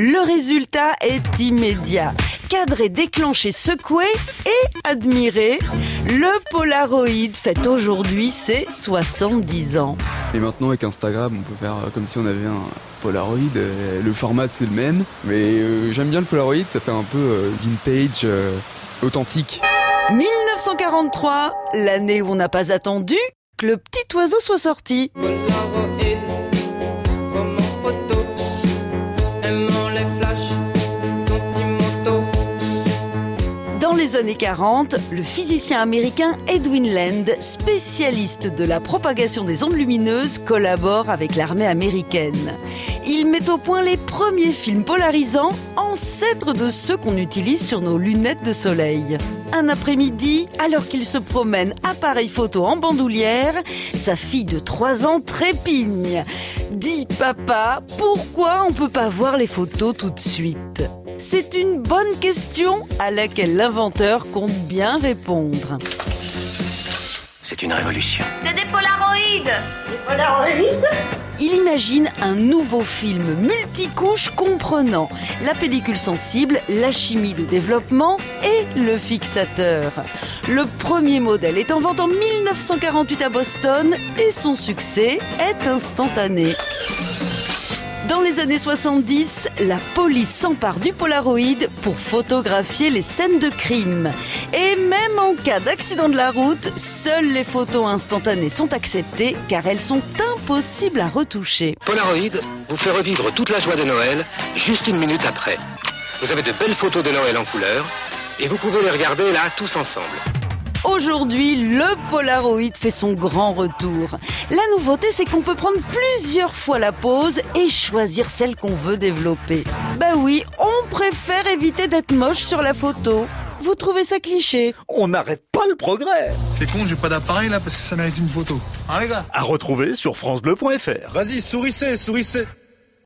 Le résultat est immédiat. Cadré, déclenché, secoué et admiré, le Polaroid fête aujourd'hui ses 70 ans. Et maintenant avec Instagram, on peut faire comme si on avait un Polaroid. Le format c'est le même, mais euh, j'aime bien le Polaroid, ça fait un peu euh, vintage, euh, authentique. 1943, l'année où on n'a pas attendu que le petit oiseau soit sorti. Dans les années 40, le physicien américain Edwin Land, spécialiste de la propagation des ondes lumineuses, collabore avec l'armée américaine. Il met au point les premiers films polarisants, ancêtres de ceux qu'on utilise sur nos lunettes de soleil. Un après-midi, alors qu'il se promène appareil photo en bandoulière, sa fille de 3 ans trépigne. Dis papa, pourquoi on peut pas voir les photos tout de suite? C'est une bonne question à laquelle l'inventeur compte bien répondre. C'est une révolution. C'est des polaroïdes Des polaroïdes il imagine un nouveau film multicouche comprenant la pellicule sensible, la chimie de développement et le fixateur. Le premier modèle est en vente en 1948 à Boston et son succès est instantané. Dans les années 70, la police s'empare du Polaroid pour photographier les scènes de crime. Et même en cas d'accident de la route, seules les photos instantanées sont acceptées car elles sont impossibles à retoucher. Polaroid vous fait revivre toute la joie de Noël juste une minute après. Vous avez de belles photos de Noël en couleur et vous pouvez les regarder là tous ensemble. Aujourd'hui, le Polaroid fait son grand retour. La nouveauté, c'est qu'on peut prendre plusieurs fois la pose et choisir celle qu'on veut développer. Bah oui, on préfère éviter d'être moche sur la photo. Vous trouvez ça cliché On n'arrête pas le progrès C'est con, j'ai pas d'appareil là parce que ça mérite une photo. Hein les gars? À retrouver sur francebleu.fr. Vas-y, sourissez, sourissez